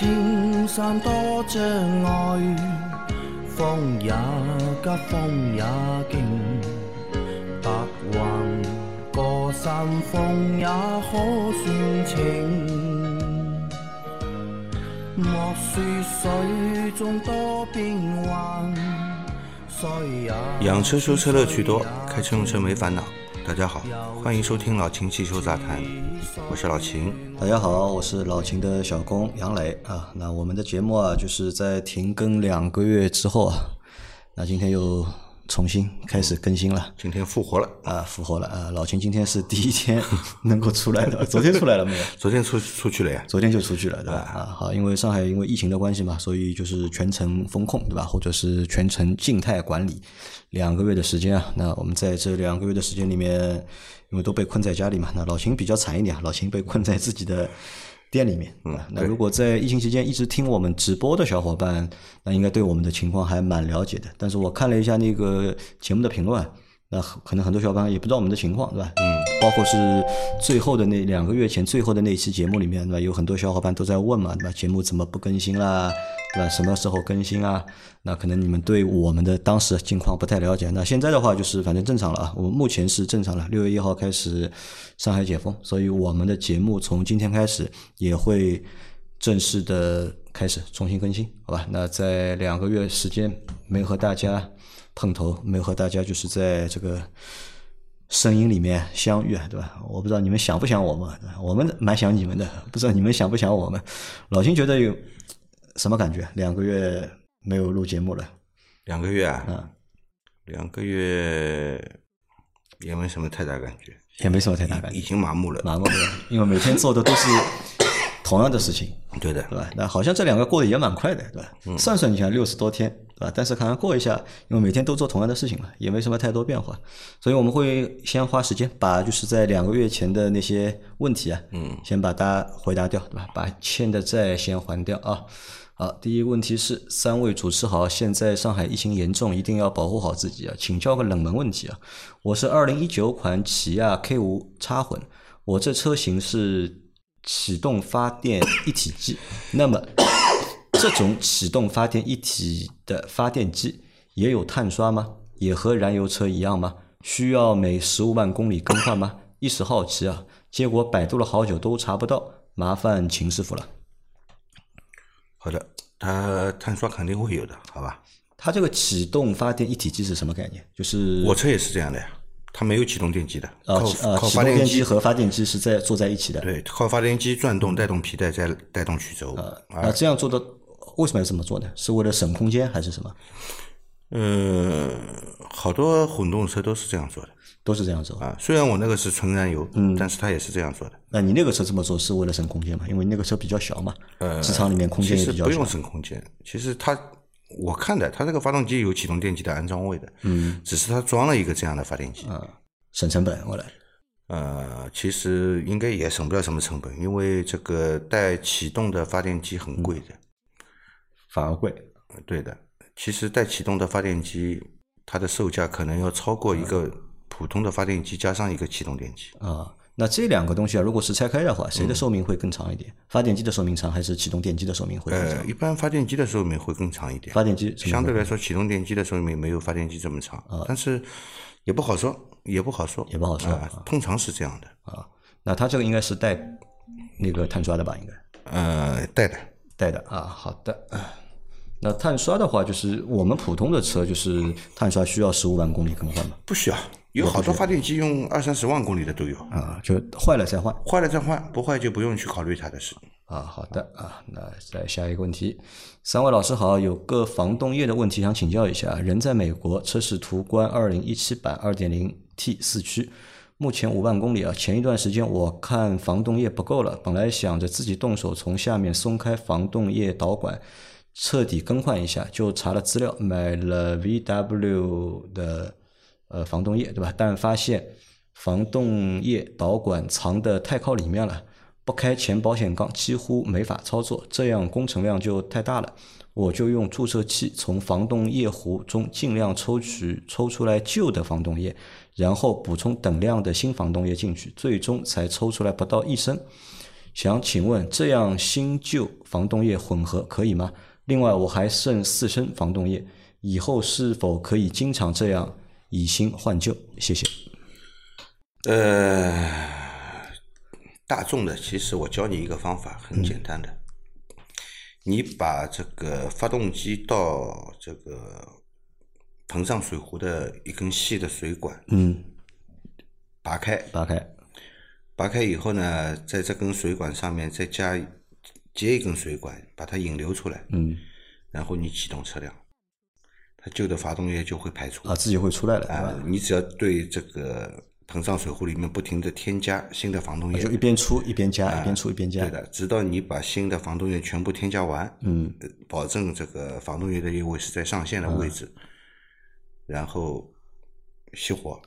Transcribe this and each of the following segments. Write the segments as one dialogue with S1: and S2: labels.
S1: 莫说青山多障碍，风也急，风也劲，白云过山峰也可算情。莫说水中多变幻，水也
S2: 养车修车乐趣多，开车用车没烦恼。大家好，欢迎收听老秦汽修杂谈，我是老秦。
S3: 大家好，我是老秦的小工杨磊啊。那我们的节目啊，就是在停更两个月之后啊，那今天又重新开始更新了
S2: 今天复活了，
S3: 啊，复活了啊。老秦今天是第一天能够出来的，昨天出来了没有？
S2: 昨天出出去了呀。
S3: 昨天就出去了，对吧？啊，好，因为上海因为疫情的关系嘛，所以就是全程封控，对吧？或者是全程静态管理两个月的时间啊。那我们在这两个月的时间里面，因为都被困在家里嘛，那老秦比较惨一点啊，老秦被困在自己的店里面。嗯，那如果在疫情期间一直听我们直播的小伙伴，那应该对我们的情况还蛮了解的。但是我看了一下那个节目的评论啊，那可能很多小伙伴也不知道我们的情况，对吧？嗯，包括是最后的那两个月前最后的那一期节目里面，对吧？有很多小伙伴都在问嘛，对吧？节目怎么不更新啦？对吧？什么时候更新啊？那可能你们对我们的当时境况不太了解。那现在的话就是反正正常了啊，我们目前是正常了。六月一号开始上海解封，所以我们的节目从今天开始也会正式的开始重新更新，好吧？那在两个月时间没和大家碰头，没和大家就是在这个声音里面相遇，对吧？我不知道你们想不想我们，我们蛮想你们的，不知道你们想不想我们。老金觉得有什么感觉？两个月没有录节目了，
S2: 两个月啊，
S3: 嗯
S2: 两个月也没什么太大感觉，
S3: 也没什么太大感觉已，
S2: 经麻木了。
S3: 麻木了，因为每天做的都是同样的事情，
S2: 对的，
S3: 对吧？那好像这两个过得也蛮快的，对吧？算算你看六十多天，对吧？但是可能过一下，因为每天都做同样的事情嘛，也没什么太多变化，所以我们会先花时间把就是在两个月前的那些问题啊，嗯，先把它回答掉，对吧？把欠的债先还掉啊。好，第一个问题是三位主持好，现在上海疫情严重，一定要保护好自己啊！请教个冷门问题啊，我是二零一九款起亚 K 五插混，我这车型是启动发电一体机，那么 这种启动发电一体的发电机也有碳刷吗？也和燃油车一样吗？需要每十五万公里更换吗？一时好奇啊，结果百度了好久都查不到，麻烦秦师傅了。
S2: 好的，它碳刷肯定会有的，好吧？
S3: 它这个启动发电一体机是什么概念？就是
S2: 我车也是这样的呀，它没有启动电机的，靠
S3: 呃启动电
S2: 发电机
S3: 机和发电机是在坐在一起的。
S2: 对，靠发电机转动带动皮带，再带动曲轴。啊，
S3: 那这样做的为什么要这么做呢？是为了省空间还是什么？
S2: 呃，好多混动车都是这样做的
S3: 都是这样做。
S2: 啊。虽然我那个是纯燃油，嗯，但是它也是这样做的。
S3: 那你那个车这么做是为了省空间嘛？因为那个车比较小嘛，机场里面空间
S2: 其
S3: 也比较小
S2: 实不用。省空间，其实它我看的，它这个发动机有启动电机的安装位的，嗯，只是它装了一个这样的发电机。
S3: 省成本，我来。
S2: 呃，其实应该也省不了什么成本，因为这个带启动的发电机很贵的。
S3: 反而贵。
S2: 呃对的，其实带启动的发电机，它的售价可能要超过一个普通的发电机加上一个启动电机。
S3: 啊，那这两个东西啊，如果是拆开的话，谁的寿命会更长一点？发电机的寿命长，还是启动电机的寿命会更
S2: 呃，
S3: 长？
S2: 一般发电机的寿命会更长一点。
S3: 发电机
S2: 相对来说，启动电机的寿命没有发电机这么长，啊但是也不好说，也不好说，
S3: 也不好说
S2: 啊通常是这样的，
S3: 啊，那它这个应该是带那个碳刷的吧？应该
S2: 呃，带的，
S3: 带的啊。好的。那碳刷的话，就是我们普通的车，就是碳刷需要十五万公里更换吗？
S2: 不需要，有好多发电机用二三十万公里的都有，
S3: 啊，就坏了再换。
S2: 坏了再换，不坏就不用去考虑它的事。
S3: 啊，好的啊，那再下一个问题，三位老师好，有个防冻液的问题想请教一下。人在美国，车是途观二零一七版二点零 T 四驱，目前五万公里啊。前一段时间我看防冻液不够了，本来想着自己动手从下面松开防冻液导管，彻底更换一下，就查了资料，买了 VW 的呃防冻液，对吧？但发现防冻液导管藏的太靠里面了。不开前保险杠几乎没法操作，这样工程量就太大了。我就用注射器从防冻液壶中尽量抽取抽出来旧的防冻液，然后补充等量的新防冻液进去，最终才抽出来不到一升。想请问这样新旧防冻液混合可以吗？另外我还剩四升防冻液，以后是否可以经常这样以新换旧？谢谢。
S2: 呃，大众的，其实我教你一个方法，很简单的，你把这个发动机到这个膨胀水壶的一根细的水管
S3: 嗯，
S2: 拔开，
S3: 拔开。
S2: 拔开以后呢，在这根水管上面再加接一根水管，把它引流出来，
S3: 嗯，
S2: 然后你启动车辆，它旧的发动液就会排出。
S3: 啊，自己会出来了，
S2: 啊，你只要对这个膨胀水壶里面不停的添加新的防冻液，
S3: 就一边出一边加，一边出一边加。
S2: 对的，直到你把新的防冻液全部添加完，
S3: 嗯
S2: 呃，保证这个防冻液的液位是在上限的位置，然后熄火，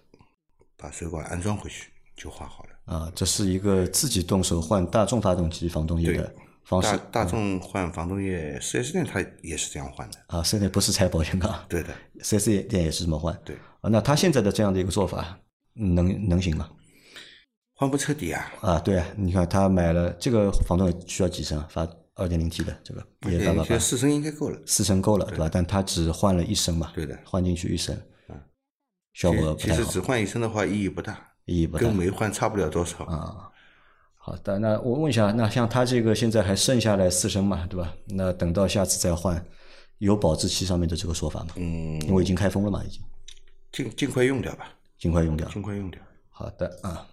S2: 把水管安装回去就换好了。
S3: 啊，这是一个自己动手换大众发动机防冻液的方式
S2: 大大众换防冻液四 S 店它也是这样换的。
S3: 啊。四 S 店不是拆保险杠，
S2: 对的，
S3: 四 S 店也是这么换。
S2: 对，
S3: 啊，那他现在的这样的一个做法，嗯能能行吗？
S2: 换不彻底啊，
S3: 啊，对啊，你看他买了这个防冻液需要几升啊？发二点零 T 的这个也八八八，
S2: 这四升应该够了。
S3: 四升够了，对吧？但他只换了一升嘛，
S2: 对的，
S3: 换进去一升，效果不太好
S2: 其实只，换一升的话意义不大，
S3: 意义不大
S2: 跟没换差不了多少。
S3: 啊。好的，那我问一下，那像他这个现在还剩下来四升嘛，对吧？那等到下次再换，有保质期上面的这个说法吗？
S2: 嗯，
S3: 因为已经开封了嘛，已经
S2: 尽尽快用掉吧，
S3: 尽快用掉。
S2: 尽快用掉。
S3: 好的啊，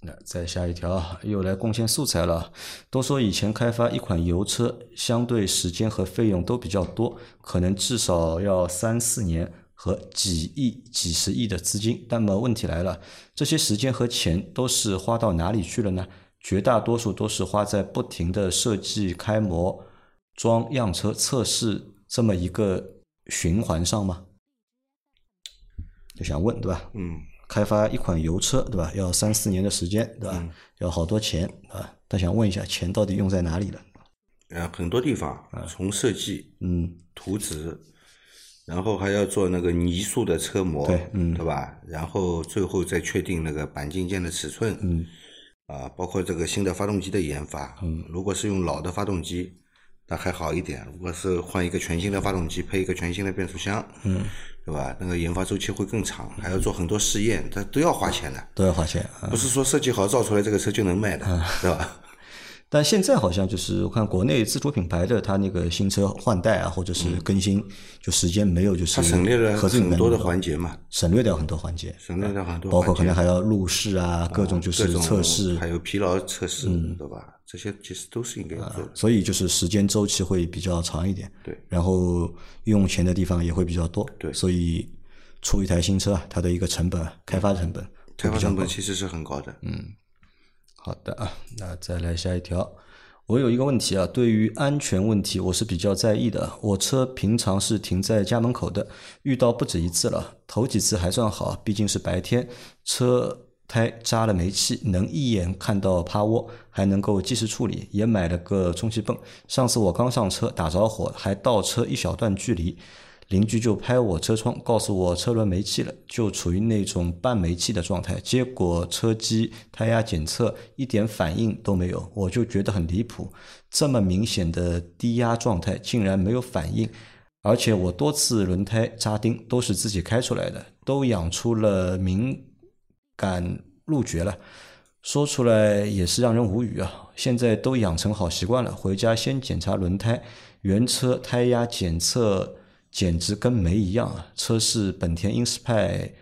S3: 那再下一条啊，又来贡献素材了。都说以前开发一款油车，相对时间和费用都比较多，可能至少要三四年和几亿、几十亿的资金。那么问题来了，这些时间和钱都是花到哪里去了呢？绝大多数都是花在不停的设计、开模、装样车、测试这么一个循环上吗？就想问，对吧？
S2: 嗯，
S3: 开发一款油车，对吧？要三四年的时间，对吧？要好多钱啊！他想问一下，钱到底用在哪里了？
S2: 呃，很多地方从设计、
S3: 嗯
S2: 图纸，然后还要做那个泥塑的车模，
S3: 对嗯
S2: 对吧？然后最后再确定那个钣金件的尺寸，
S3: 嗯
S2: 啊，包括这个新的发动机的研发，
S3: 嗯，
S2: 如果是用老的发动机，那还好一点；如果是换一个全新的发动机，配一个全新的变速箱，
S3: 嗯，
S2: 对吧？那个研发周期会更长，还要做很多试验，它都要花钱的，
S3: 都要花钱啊！
S2: 不是说设计好造出来这个车就能卖的，对吧？
S3: 但现在好像就是我看国内自主品牌的，它那个新车换代啊，或者是更新，就时间没有就是
S2: 它省略了很多的环节嘛，
S3: 省略掉很多环节，
S2: 省略掉很多，
S3: 包括可能还要路试啊，各种就是测试，嗯
S2: 还有疲劳测试，对吧？这些其实都是应该要做的。
S3: 所以就是时间周期会比较长一点。
S2: 对，
S3: 然后用钱的地方也会比较多。
S2: 对
S3: 所以出一台新车啊，它的一个成本、开发成本
S2: 开发。成本其实是很高的。
S3: 嗯好的啊，那再来下一条。我有一个问题啊，对于安全问题我是比较在意的。我车平常是停在家门口的，遇到不止一次了。头几次还算好，毕竟是白天，车胎扎了煤气，能一眼看到趴窝，还能够及时处理，也买了个充气泵。上次我刚上车打着火，还倒车一小段距离，邻居就拍我车窗，告诉我车轮没气了，就处于那种半没气的状态。结果车机胎压检测一点反应都没有，我就觉得很离谱，这么明显的低压状态竟然没有反应。而且我多次轮胎扎钉都是自己开出来的，都养出了敏感路觉了。说出来也是让人无语啊！现在都养成好习惯了，回家先检查轮胎，原车胎压检测简直跟没一样啊！车是本田英仕派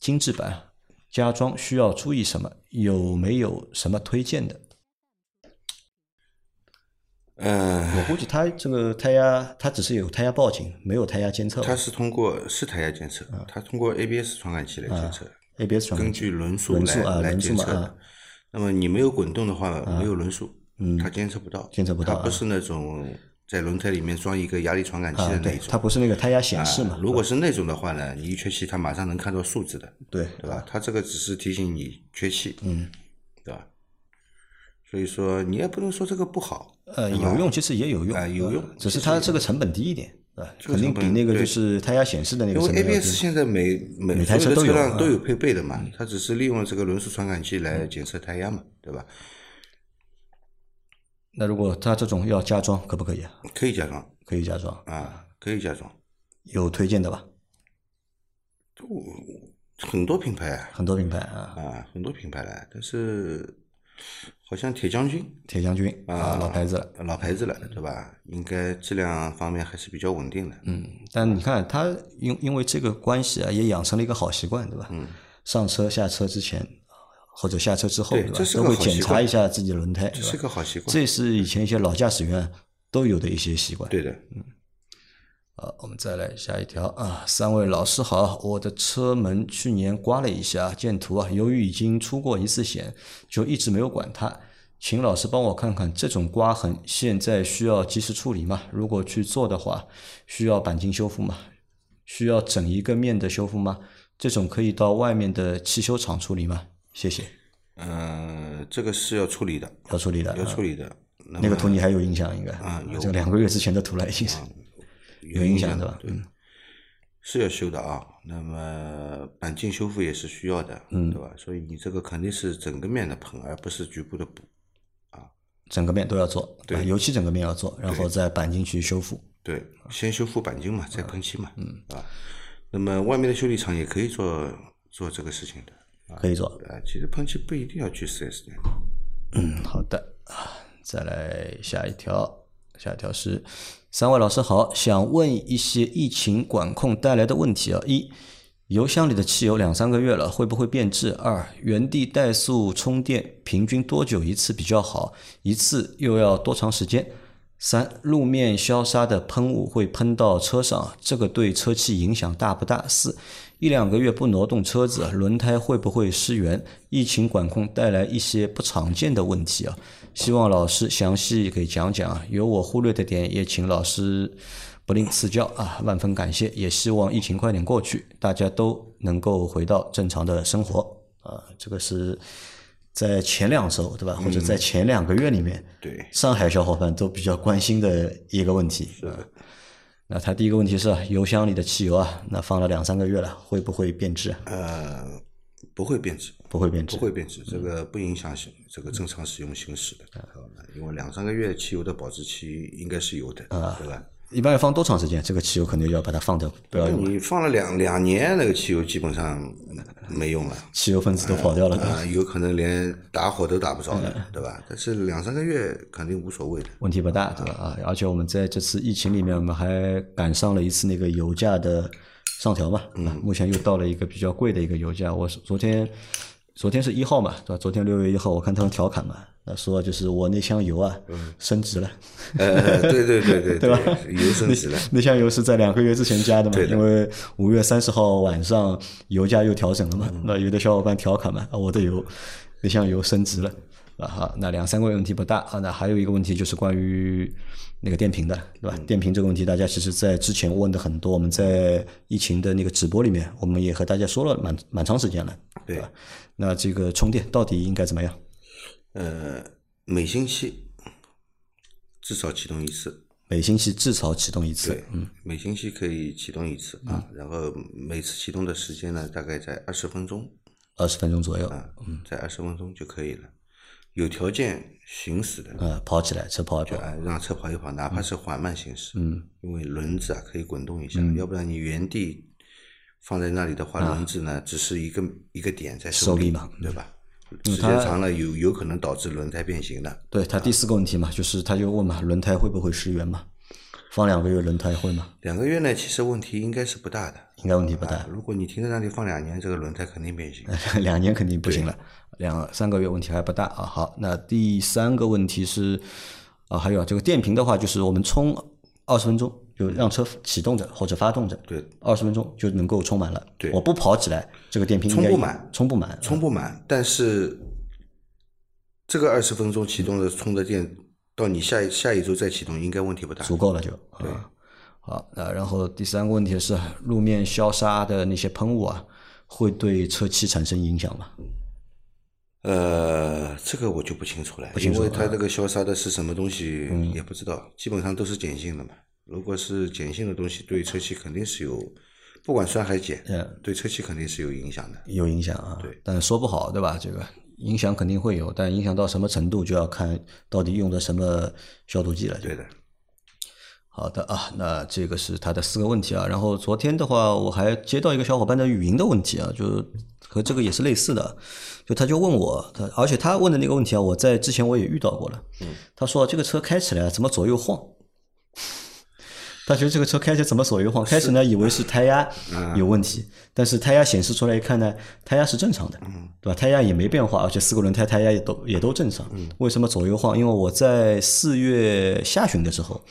S3: 精致版，加装需要注意什么？有没有什么推荐的？
S2: 嗯，
S3: 我估计它这个胎压，它只是有胎压报警，没有胎压监测。
S2: 它是通过是胎压监测，它通过 ABS 传感器来监测
S3: ，ABS 传感器
S2: 根据轮速来来监测的。那么你没有滚动的话，没有轮速，它监测不到，
S3: 监测不到啊
S2: 它不是那种在轮胎里面装一个压力传感器
S3: 啊，
S2: 的那种。，
S3: 对它不是那个胎压显示嘛
S2: 啊？如果是那种的话呢，你一缺气，它马上能看到数字的，
S3: 对
S2: 对吧？它这个只是提醒你缺气，嗯，对吧？所以说你也不能说这个不好，
S3: 呃，有用，其实也有用，
S2: 啊有用
S3: 呃只是它这个成本低一点，啊，肯定比那个就是胎压显示的那个
S2: 因为 ABS。现在每每
S3: 每台
S2: 车
S3: 车都有啊
S2: 辆都有配备的嘛，它只是利用这个轮速传感器来检测胎压嘛，对吧？
S3: 那如果他这种要加装，可不可以啊？
S2: 可以加装
S3: 可以加装，
S2: 啊，可以加装。
S3: 有推荐的吧？
S2: 很多品牌啊，
S3: 很多品牌啊，
S2: 啊，很多品牌了，但是好像铁将军
S3: 铁将军啊，老牌子了。
S2: 老牌子了，对吧？应该质量方面还是比较稳定的。
S3: 嗯，但你看他因因为这个关系啊，也养成了一个好习惯，对吧？嗯。上车下车之前或者下车之后，吧
S2: 对吧？
S3: 都会检查一下自己的轮胎，
S2: 这是？个好习惯。
S3: 这是以前一些老驾驶员都有的一些习惯。
S2: 对的，嗯
S3: 好，我们再来下一条啊，三位老师好，我的车门去年刮了一下，见图啊，由于已经出过一次险，就一直没有管它。请老师帮我看看，这种刮痕现在需要及时处理吗？如果去做的话，需要钣金修复吗？需要整一个面的修复吗？这种可以到外面的汽修厂处理吗？谢谢，
S2: 嗯，这个是要处理的，
S3: 要处理的。
S2: 要处理的。那
S3: 那个图你还有印象应该？
S2: 啊有
S3: 这个两个月之前的图了已经是。有印象对吧？
S2: 嗯，是要修的啊。那么钣金修复也是需要的，
S3: 嗯
S2: 对吧？所以你这个肯定是整个面的喷，而不是局部的补啊。
S3: 整个面都要做，
S2: 对
S3: 油漆整个面要做，然后再钣金去修复。
S2: 对，先修复钣金嘛，再喷漆嘛，嗯，啊。那么外面的修理厂也可以做做这个事情的，
S3: 可以做。
S2: 啊，其实喷漆不一定要去四 S 店。
S3: 嗯，好的啊，再来下一条，下一条是三位老师好，想问一些疫情管控带来的问题啊。一，油箱里的汽油两三个月了，会不会变质？二，原地怠速充电平均多久一次比较好？一次又要多长时间？三，路面消杀的喷雾会喷到车上，这个对车漆影响大不大？四，一两个月不挪动车子，轮胎会不会失圆？疫情管控带来一些不常见的问题啊，希望老师详细给讲讲啊，有我忽略的点也请老师不吝赐教啊，万分感谢，也希望疫情快点过去，大家都能够回到正常的生活啊，这个是。在前两周，对吧？或者在前两个月里面，
S2: 对，
S3: 上海小伙伴都比较关心的一个问题。是那他第一个问题是油箱里的汽油啊，那放了两三个月了，会不会变质？
S2: 呃，不会变质，
S3: 不会变质
S2: 不。会变质，这个不影响行这个正常使用行驶的，因为两三个月汽油的保质期应该是有的，对吧？
S3: 一般要放多长时间？这个汽油肯定要把它放掉，不要用。
S2: 你放了两两年，那个汽油基本上没用了。
S3: 汽油分子都跑掉了，
S2: 有可能连打火都打不着了，对吧？但是两三个月肯定无所谓的。
S3: 问题不大，对吧？啊，而且我们在这次疫情里面，我们还赶上了一次那个油价的上调嘛，嗯，目前又到了一个比较贵的一个油价。我昨天昨天是一号嘛，对吧？昨天六月一号，我看他们调侃嘛，那说就是我那箱油啊升值了，
S2: 呃，对对对对
S3: 对吧？
S2: 油升值了。
S3: 那箱油是在两个月之前加的嘛？
S2: 对
S3: 因为五月三十号晚上油价又调整了嘛。
S2: 嗯
S3: 那有的小伙伴调侃嘛，啊，我的油那箱油升值了啊。好，那两三个月问题不大啊。那还有一个问题就是关于那个电瓶的，对吧？
S2: 嗯
S3: 电瓶这个问题，大家其实在之前问的很多，我们在疫情的那个直播里面，我们也和大家说了蛮蛮长时间了，
S2: 对
S3: 吧？那这个充电到底应该怎么样？
S2: 呃，每星期至少启动一次，
S3: 每星期至少启动一次
S2: 对，，嗯，每星期可以启动一次啊。然后每次启动的时间呢，大概在二十分钟
S3: 二十分钟左右，
S2: 啊，在二十分钟就可以了。有条件行驶的，
S3: 呃，跑起来，车跑一跑，
S2: 啊，让车跑一跑，哪怕是缓慢行驶，
S3: 嗯，
S2: 因为轮子啊可以滚动一下，要不然你原地放在那里的话，轮子呢只是一个一个点在力
S3: 受力嘛，
S2: 对吧？时间长了有有可能导致轮胎变形的。
S3: 对他第四个问题嘛，就是他就问嘛，轮胎会不会失圆嘛？放两个月轮胎会吗？
S2: 两个月呢，其实问题应该是不大的。
S3: 应该问题不大
S2: 啊，如果你停在那里放两年，这个轮胎肯定变形。
S3: 两年肯定不行了，两三个月问题还不大啊。好，那第三个问题是啊，还有啊这个电瓶的话，就是我们充二十分钟就让车启动着或者发动着，
S2: 对，
S3: 二十分钟就能够充满了。
S2: 对
S3: 我不跑起来，这个电瓶
S2: 充不满，
S3: 充不满，
S2: 充不满，但是这个二十分钟启动的充的电，到你下一下一周再启动，应该问题不大。
S3: 足够了就。对，好，那然后第三个问题是路面消杀的那些喷雾啊，会对车漆产生影响吗？
S2: 呃，这个我就不清楚了，
S3: 清楚
S2: 因为它这个消杀的是什么东西
S3: 嗯
S2: 也不知道，基本上都是碱性的嘛。如果是碱性的东西，对车漆肯定是有，不管酸还是碱，
S3: 嗯
S2: 对车漆肯定是有影响的。
S3: 有影响啊，
S2: 对，
S3: 但说不好，对吧？这个影响肯定会有，但影响到什么程度就要看到底用的什么消毒剂了。
S2: 对的，
S3: 好的啊，那这个是他的四个问题啊。然后昨天的话，我还接到一个小伙伴的语音的问题啊，就和这个也是类似的，就他就问我，他而且他问的那个问题啊，我在之前我也遇到过了。嗯，他说这个车开起来怎么左右晃？他觉得这个车开起来怎么左右晃？开始呢以为是胎压有问题，但是胎压显示出来一看呢，胎压是正常的，对吧？胎压也没变化，而且四个轮胎胎压也都也都正常。为什么左右晃？因为我在四月下旬的时候。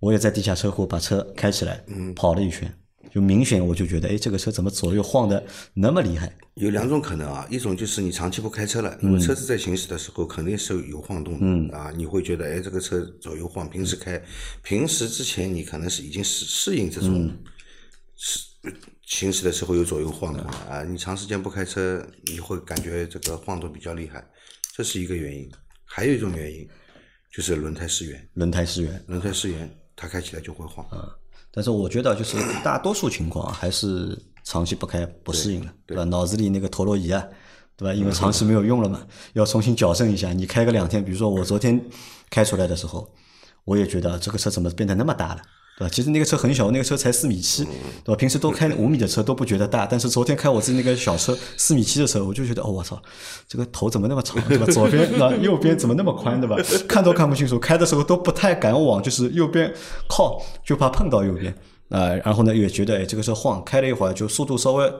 S3: 我也在地下车库把车开起来，跑了一圈，就明显我就觉得，哎，这个车怎么左右晃的那么厉害？
S2: 有两种可能啊，一种就是你长期不开车了，因为车子在行驶的时候肯定是有晃动的啊，你会觉得，哎，这个车左右晃。平时开，平时之前你可能是已经适适应这种是行驶的时候有左右晃动啊，你长时间不开车，你会感觉这个晃动比较厉害，这是一个原因。还有一种原因就是轮胎失圆，
S3: 轮胎失圆，
S2: 轮胎失圆。它开起来就会晃，
S3: 嗯，但是我觉得就是大多数情况还是长期不开不适应了，对吧？脑子里那个陀螺仪啊，对吧？因为长期没有用了嘛，要重新矫正一下。你开个两天，比如说我昨天开出来的时候，我也觉得这个车怎么变得那么大了。对吧？其实那个车很小，那个车才四米七，对吧？平时都开五米的车都不觉得大，但是昨天开我自己那个小车四米七的车，我就觉得哦，我操，这个头怎么那么长，对吧？左边那右边怎么那么宽，对吧？看都看不清楚，开的时候都不太敢往就是右边靠，就怕碰到右边啊。然后呢，也觉得哎，这个车晃，开了一会儿就速度稍微。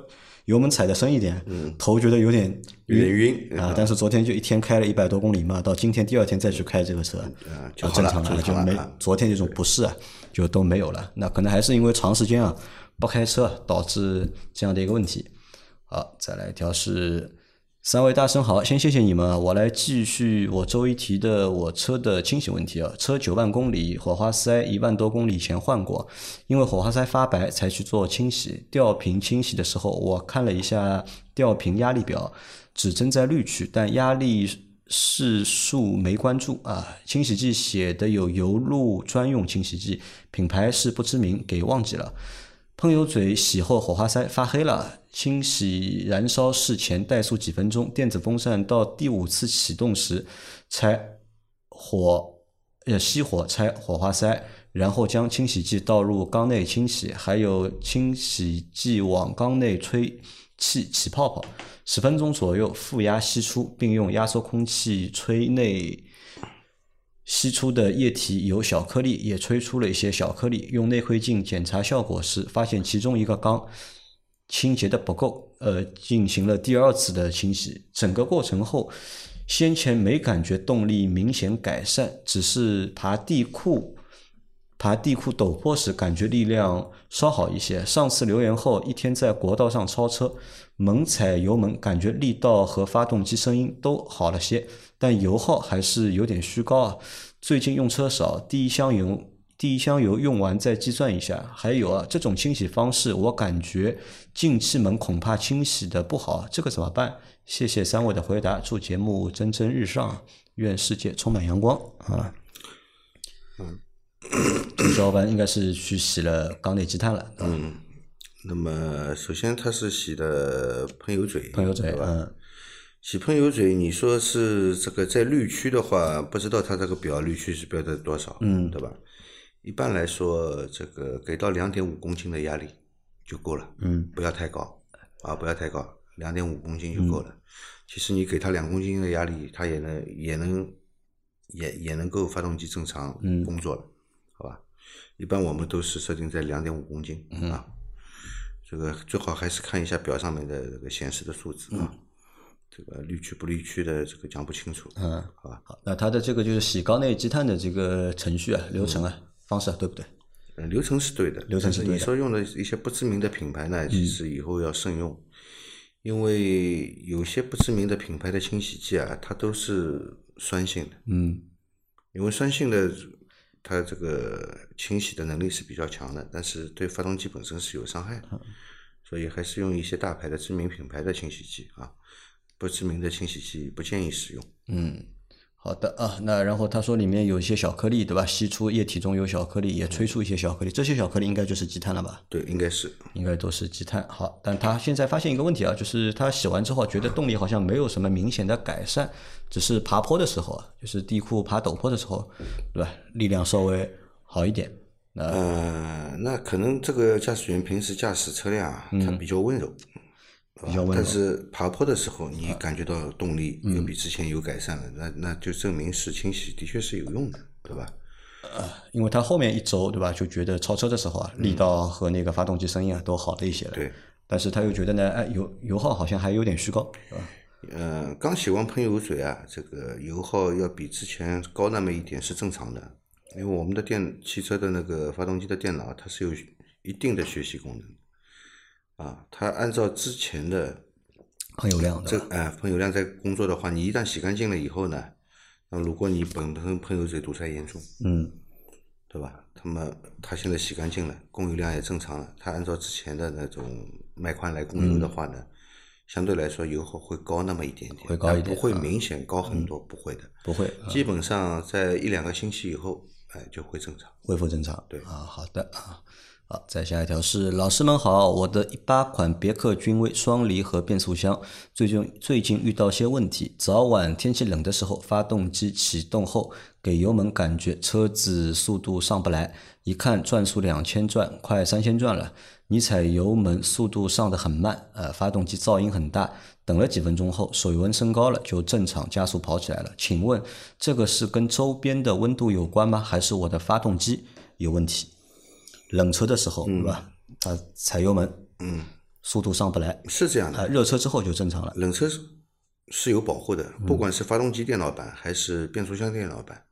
S3: 油门踩的深一点，头觉得有点
S2: 有点晕
S3: 啊！但是昨天就一天开了一百多公里嘛，到今天第二天再去开这个车，就正常了，就没昨天这种不适啊，就都没有了。那可能还是因为长时间啊不开车导致这样的一个问题。好，再来一条是。三位大神好，先谢谢你们，我来继续我周一提的我车的清洗问题啊。车九万公里，火花塞一万多公里以前换过，因为火花塞发白才去做清洗。吊瓶清洗的时候，我看了一下吊瓶压力表，指针在绿区，但压力系数没关注啊。清洗剂写的有油路专用清洗剂，品牌是不知名，给忘记了。喷油嘴洗后火花塞发黑了，清洗燃烧室前怠速几分钟，电子风扇到第五次启动时拆火，呃熄火拆火花塞，然后将清洗剂倒入缸内清洗，还有清洗剂往缸内吹气起泡泡，十分钟左右负压吸出，并用压缩空气吹内。吸出的液体有小颗粒，也吹出了一些小颗粒。用内窥镜检查效果时，发现其中一个缸清洁的不够，呃，进行了第二次的清洗。整个过程后，先前没感觉动力明显改善，只是爬地库、爬地库陡坡时感觉力量稍好一些。上次留言后，一天在国道上超车，猛踩油门，感觉力道和发动机声音都好了些。但油耗还是有点虚高啊！最近用车少，第一箱油第一箱油用完再计算一下。还有啊，这种清洗方式，我感觉进气门恐怕清洗的不好，这个怎么办？谢谢三位的回答，祝节目蒸蒸日上，愿世界充满阳光啊！嗯，这个小伙伴应该是去洗了缸内积碳了。
S2: 嗯，那么首先他是洗的喷油嘴，
S3: 喷油嘴，嗯。
S2: 洗喷油嘴，你说是这个在绿区的话，不知道它这个表绿区是标的多少，嗯，对吧？一般来说，这个给到两点五公斤的压力就够了，嗯，不要太高，啊，不要太高，两点五公斤就够了。其实你给它两公斤的压力，它也能也能也也能够发动机正常工作了？一般我们都是设定在两点五公斤啊，这个最好还是看一下表上面的这个显示的数字啊。这个绿区不绿区的这个讲不清楚，嗯，好吧，
S3: 好，那它的这个就是洗缸内积碳的这个程序啊、流程啊、方式啊对不对？
S2: 嗯，流程是对的，
S3: 流程是对的。
S2: 你说用的一些不知名的品牌呢，其实以后要慎用，因为有些不知名的品牌的清洗剂啊，它都是酸性的，嗯，因为酸性的它这个清洗的能力是比较强的，但是对发动机本身是有伤害的，所以还是用一些大牌的知名品牌的清洗剂啊。不知名的清洗剂不建议使用。
S3: 嗯，好的啊，那然后他说里面有一些小颗粒，对吧？吸出液体中有小颗粒，也吹出一些小颗粒，这些小颗粒应该就是积碳了吧？
S2: 对，应该是。
S3: 应该都是积碳。好，但他现在发现一个问题啊，就是他洗完之后觉得动力好像没有什么明显的改善，只是爬坡的时候啊，就是地库爬陡坡的时候，对吧？力量稍微好一点。那
S2: 呃，那可能这个驾驶员平时驾驶车辆啊，他比较温柔，
S3: 比较温柔
S2: 但是爬坡的时候，你感觉到动力又比之前有改善了，那那就证明是清洗的确是有用的，对吧？
S3: 因为他后面一周，对吧？就觉得超车的时候啊，力道和那个发动机声音啊都好了一些了。
S2: 对。
S3: 但是他又觉得呢，哎，油油耗好像还有点虚高，是吧？
S2: 呃，刚洗完喷油嘴啊，这个油耗要比之前高那么一点是正常的，因为我们的电汽车的那个发动机的电脑，它是有一定的学习功能的，啊，它按照之前的
S3: 喷油量，
S2: 这
S3: 对吧？
S2: 哎喷油量在工作的话，你一旦洗干净了以后呢，那如果你本身喷油嘴堵塞严重，
S3: 嗯，
S2: 对吧？那么它现在洗干净了，供油量也正常了，它按照之前的那种脉宽来供油的话呢，相对来说油耗会高那么一点点，
S3: 会高一点
S2: 不会明显高很多，不会的。
S3: 不会啊
S2: 基本上在一两个星期以后，哎，就会正常。
S3: 恢复正常。
S2: 对
S3: 啊，好的啊。好，再下一条是老师们好，我的一八款别克君威双离合变速箱最近最近遇到些问题，早晚天气冷的时候，发动机启动后给油门感觉车子速度上不来，一看转速两千转，快三千转了，你踩油门速度上得很慢，呃，发动机噪音很大，等了几分钟后，水温升高了，就正常加速跑起来了。请问这个是跟周边的温度有关吗？还是我的发动机有问题？冷车的时候，对吧？它踩油门，
S2: 嗯，
S3: 速度上不来，
S2: 是这样的
S3: 啊，，热车之后就正常了。
S2: 冷车是是有保护的，
S3: 嗯
S2: 不管是发动机电脑板还是变速箱电脑板，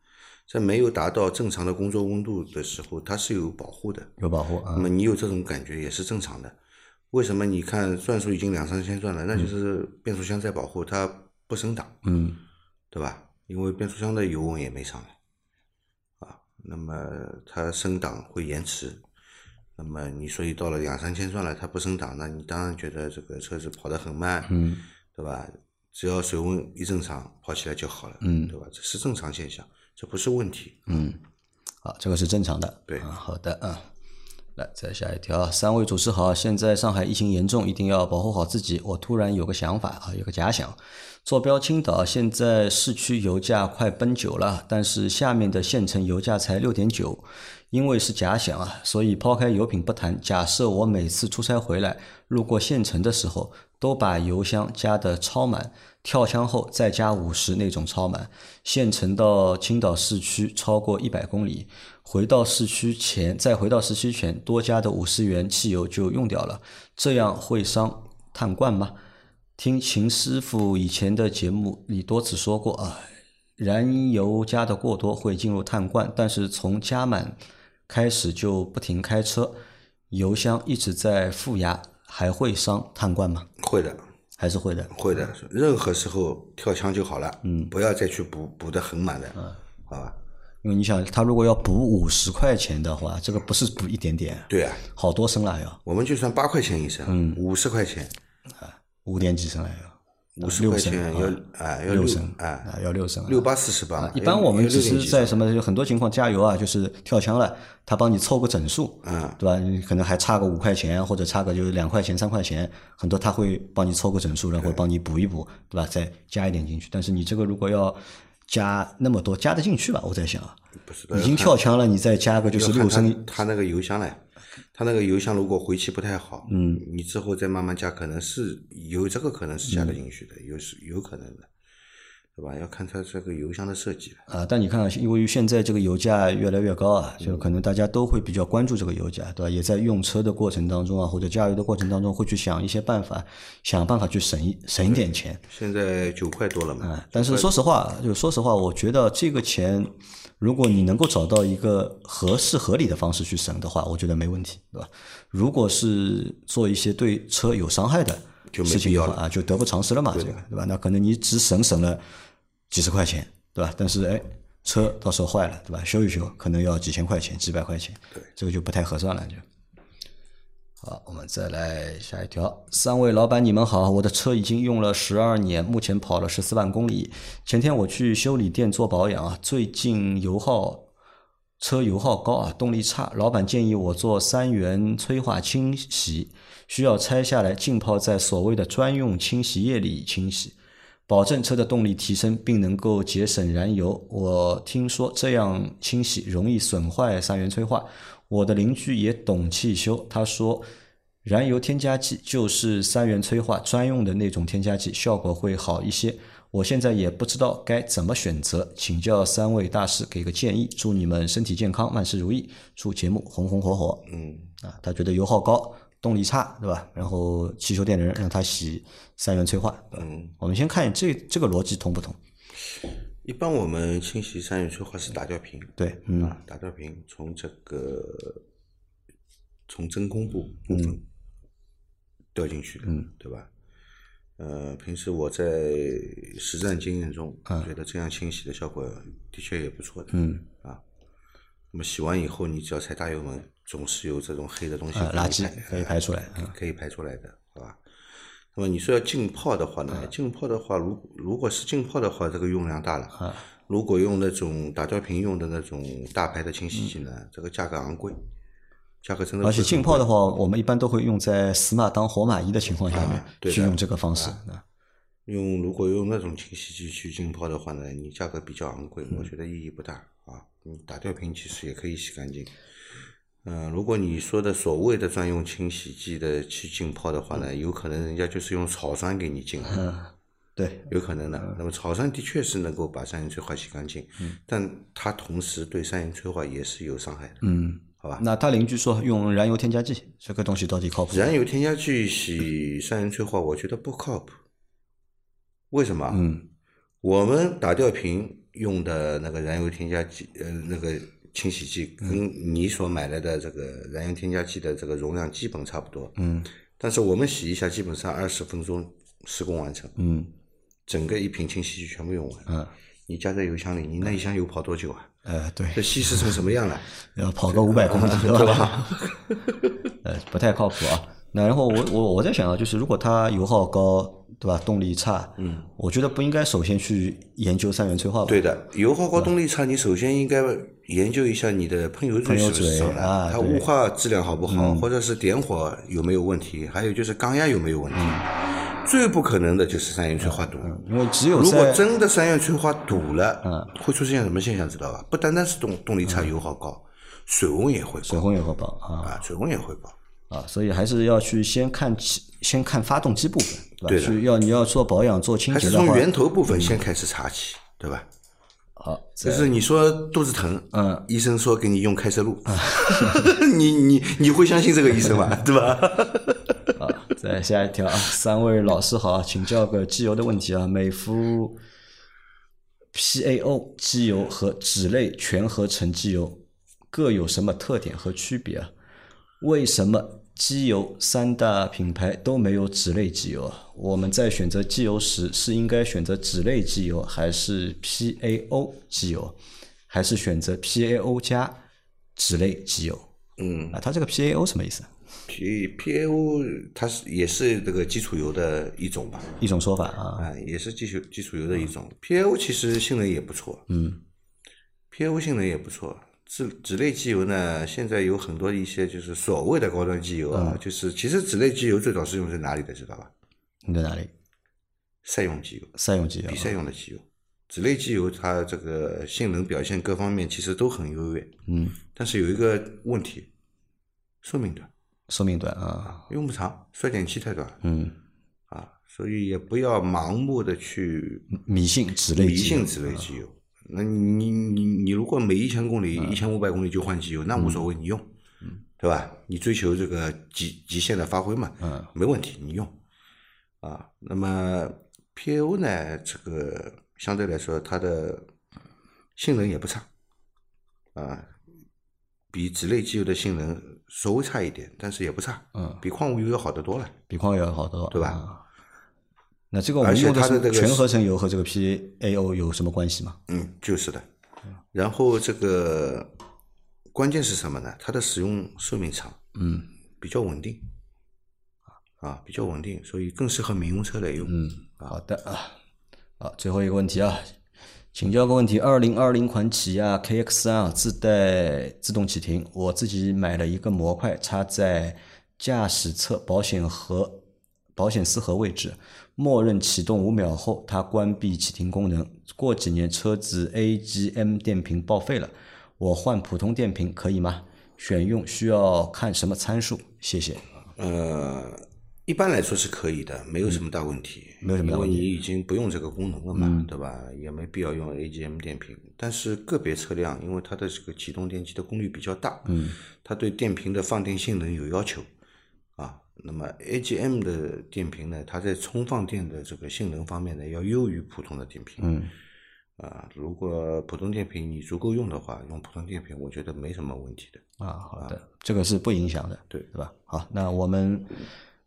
S2: 在没有达到正常的工作温度的时候，它是有保护的。
S3: 有保护啊
S2: 那，么你有这种感觉也是正常的。为什么你看转速已经两三千转了，那就是变速箱在保护它不升档，
S3: 嗯，
S2: 对吧？因为变速箱的油温也没上来，啊，那么它升档会延迟。那么你所以到了两三千转了，它不升档，那你当然觉得这个车子跑得很慢，
S3: 嗯，
S2: 对吧？只要水温一正常，跑起来就好了，
S3: 嗯
S2: 对吧？这是正常现象，这不是问题。
S3: 嗯好，这个是正常的。
S2: 对
S3: 啊，好的啊。来，再下一条，三位主持好，现在上海疫情严重，一定要保护好自己。我突然有个想法啊，有个假想，坐标青岛，现在市区油价快奔九了，但是下面的县城油价才六点九。因为是假想啊，所以抛开油品不谈，假设我每次出差回来，路过县城的时候，都把油箱加的超满，跳枪后再加五十那种超满。县城到青岛市区超过一百公里，回到市区前，再回到市区前多加的五十元汽油就用掉了，这样会伤碳罐吗？听秦师傅以前的节目里多次说过啊，燃油加的过多会进入碳罐，但是从加满开始就不停开车，油箱一直在负压，还会伤碳罐吗？
S2: 会的，
S3: 还是会的。
S2: 会的，任何时候跳枪就好了，嗯，不要再去补补的很满的，好吧？
S3: 因为你想，他如果要补五十块钱的话，这个不是补一点点，
S2: 对啊，
S3: 好多升了要
S2: 我们就算八块钱一升，嗯。五十块钱，啊
S3: 五点几升了要，
S2: 五十
S3: 六升
S2: 块钱要
S3: 啊
S2: 啊要六
S3: 六升
S2: 啊
S3: 啊要六升啊
S2: 六八四十八。
S3: 一般我们
S2: 要
S3: 只是在什么，有很多情况加油啊，就是跳枪了，他帮你凑个整数，
S2: 嗯，
S3: 对吧？你可能还差个五块钱，或者差个就是两块钱、三块钱，很多他会帮你凑个整数，然后帮你补一补，对吧？再加一点进去。但是你这个如果要加那么多，加得进去吧？我在想啊，
S2: 不是
S3: 已经跳枪了，你再加个就是六升，
S2: 它它那个油箱嘞，它那个油箱如果回气不太好，嗯，你之后再慢慢加，可能是有这个可能是加得进去的，有是有可能的，对吧？要看它这个油箱的设计了。
S3: 啊，但你看啊，因为现在这个油价越来越高啊，就可能大家都会比较关注这个油价，对吧？也在用车的过程当中啊，或者加油的过程当中，会去想一些办法，想办法去省一省一点钱。
S2: 现在九块多了嘛，
S3: 啊，但是说实话，就说实话，我觉得这个钱，如果你能够找到一个合适合理的方式去省的话，我觉得没问题，对吧？如果是做一些对车有伤害的事情的话啊，就得不偿失了嘛，这个对吧？那可能你只省省了几十块钱，对吧？但是哎，车到时候坏了，对吧？修一修可能要几千块钱、几百块钱，
S2: 对，
S3: 这个就不太合算了，就。好，我们再来下一条。三位老板，你们好，我的车已经用了十二年，目前跑了十四万公里。前天我去修理店做保养啊，最近油耗车油耗高啊，动力差。老板建议我做三元催化清洗，需要拆下来浸泡在所谓的专用清洗液里清洗，保证车的动力提升，并能够节省燃油。我听说这样清洗容易损坏三元催化。我的邻居也懂汽修，他说，燃油添加剂就是三元催化专用的那种添加剂，效果会好一些。我现在也不知道该怎么选择，请教三位大师给个建议。祝你们身体健康，万事如意。祝节目红红火火。
S2: 嗯，
S3: 啊，他觉得油耗高，动力差，对吧？然后汽修店的人让他洗三元催化。
S2: 嗯，
S3: 我们先看这这个逻辑通不通？
S2: 一般我们清洗三元催化是打吊瓶，
S3: 对，嗯。
S2: 啊，打吊瓶从这个从真空部部分掉进去的，
S3: 嗯。
S2: 对吧？呃，平时我在实战经验中，觉得这样清洗的效果的确也不错的，
S3: 嗯，
S2: 啊，那么洗完以后，你只要踩大油门，总是有这种黑的东西
S3: 垃圾
S2: 排
S3: 可以排出来。嗯。
S2: 可以排出来的？那么你说要浸泡的话
S3: 嗯
S2: 呢？浸泡的话，如如果是浸泡的话，这个用量大了。
S3: 啊
S2: 如果用那种打吊瓶用的那种大牌的清洗剂
S3: 嗯
S2: 呢，这个价格昂贵，价格真的
S3: 而且浸泡的话，我们一般都会用在死马当活马医的情况下面去用这个方式。啊
S2: 用如果用那种清洗剂去浸泡的话呢，你价格比较昂贵，
S3: 嗯
S2: 我觉得意义不大啊。你打吊瓶其实也可以洗干净。嗯、如果你说的所谓的专用清洗剂的去浸泡的话呢，有可能人家就是用草酸给你浸，
S3: 嗯，对，
S2: 有可能的。那么草酸的确是能够把三元催化洗干净，但它同时对三元催化也是有伤害的，
S3: 嗯，
S2: 好吧？
S3: 那他邻居说用燃油添加剂，这个东西到底靠谱？
S2: 燃油添加剂洗三元催化，我觉得不靠谱。为什么？
S3: 嗯，
S2: 我们打吊瓶用的那个燃油添加剂，呃，那个清洗剂
S3: 嗯
S2: 跟你所买来的这个燃油添加剂的这个容量基本差不多。
S3: 嗯
S2: 但是我们洗一下，基本上二十分钟施工完成，
S3: 嗯
S2: 整个一瓶清洗剂全部用完。
S3: 嗯，
S2: 你加在油箱里，你那一箱油跑多久啊？
S3: 呃，对，
S2: 这稀释成什么样了？
S3: 要跑个五百公里，对？吧？呃，不太靠谱啊。那然后我我我在想啊，就是如果它油耗高，对吧？动力差，嗯，我觉得不应该首先去研究三元催化吧？
S2: 对的，油耗高、动力差，你首先应该研究一下你的喷油嘴是不是少了，它
S3: 啊对嗯
S2: 雾化质量好不好，或者是点火有没有问题，还有就是缸压有没有问题。最不可能的就是三元催化堵。
S3: 因为只有
S2: 如果真的三元催化堵了，嗯会出现什么现象知道吧？不单单是动动力差、油耗高，水温也会
S3: 水温也会爆啊
S2: 啊，水温也会高。
S3: 啊，所以还是要去先看起先看发动机部分，对吧？去要你要做保养做清洁的话，
S2: 是从源头部分先开始查起，对吧？
S3: 好，
S2: 就是你说肚子疼，
S3: 嗯，
S2: 医生说给你用开塞露，你你你会相信这个医生吗？对吧？
S3: 好，再下一条啊，三位老师好，请教个机油的问题啊，美孚 PAO 机油和酯类全合成机油各有什么特点和区别啊？为什么机油三大品牌都没有脂类机油啊？我们在选择机油时是应该选择脂类机油，还是 PAO 机油，还是选择 PAO 加脂类机油？
S2: 嗯
S3: 啊，它这个 PAO 什么意思
S2: ？，P P A O 它是也是这个基础油的一种吧？
S3: 一种说法啊，
S2: 啊，也是基础基础油的一种。P A O 其实性能也不错，
S3: 嗯
S2: ，P A O 性能也不错。酯酯类机油呢，现在有很多一些就是所谓的高端机油啊，就是其实脂类机油最早是用在哪里的，知道吧？
S3: 用在哪里？
S2: 赛用机油，
S3: 赛用机油
S2: 比赛用的机油。脂类机油它这个性能表现各方面其实都很优越，
S3: 嗯，
S2: 但是有一个问题，寿命短，
S3: 寿命短啊，
S2: 用不长，衰减期太短
S3: 嗯，
S2: 啊，所以也不要盲目的去
S3: 迷信脂类
S2: 迷信脂类机油。那你你你你如果每一千公里、一千五百公里就换机油，那无所谓，你用，对吧？你追求这个极极限的发挥嘛，
S3: 嗯，
S2: 没问题，你用啊。那么 PAO 呢，这个相对来说它的性能也不差啊，比酯类机油的性能稍微差一点，但是也不差，
S3: 嗯，
S2: 比矿物油要好得多了。
S3: 比矿物油要好得多，
S2: 对吧
S3: 啊那这个我们用的是全合成油和这个 PAO 有什么关系吗？
S2: 嗯，就是的。然后这个关键是什么呢？它的使用寿命长。
S3: 嗯
S2: 比较稳定，啊，比较稳定，所以更适合民用车来用。
S3: 嗯，好的啊，好，最后一个问题啊，请教个问题：二零二零款起亚 KX 三啊，自带自动启停，我自己买了一个模块插在驾驶侧保险盒保险丝盒位置，默认启动五秒后，它关闭启停功能。过几年车子 AGM 电瓶报废了，我换普通电瓶可以吗？选用需要看什么参数？谢谢。
S2: 呃，一般来说是可以的，没有什么大问题。
S3: 嗯没有什么大问题嗯
S2: 因为你已经不用这个功能了嘛，对吧？也没必要用 AGM 电瓶。但是个别车辆，因为它的这个启动电机的功率比较大，嗯，它对电瓶的放电性能有要求啊。那么 AGM 的电瓶呢，它在充放电的这个性能方面呢，要优于普通的电瓶。
S3: 嗯。
S2: 啊，如果普通电瓶你足够用的话，用普通电瓶我觉得没什么问题的。
S3: 啊，好的，这个是不影响的，
S2: 对
S3: 对吧？好，那我们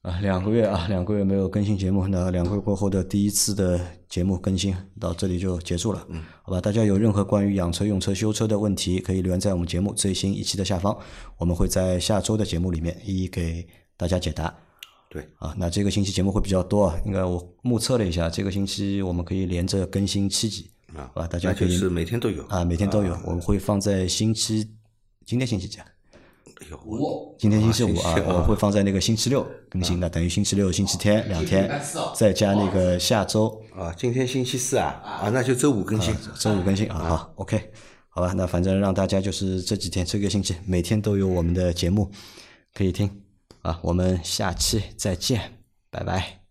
S3: 啊两个月啊两个月没有更新节目，那两个月过后的第一次的节目更新到这里就结束了，嗯，好吧？大家有任何关于养车、用车、修车的问题，可以留言在我们节目最新一期的下方，我们会在下周的节目里面一一给大家解答。
S2: 对，
S3: 啊，那这个星期节目会比较多啊，应该我目测了一下，这个星期我们可以连着更新七集，
S2: 啊
S3: 好吧？大家可以
S2: 是每天都有
S3: 啊，每天都有，我们会放在星期，今天星期几啊？
S2: 哎呦，我
S3: 今天星期五啊我会放在那个星期六更新的，等于星期六、星期天两天，再加那个下周
S2: 啊，今天星期四啊，啊，那就周五更新。
S3: 周五更新啊。好，OK，好吧，那反正让大家就是这几天这个星期每天都有我们的节目可以听啊。我们下期再见，拜拜。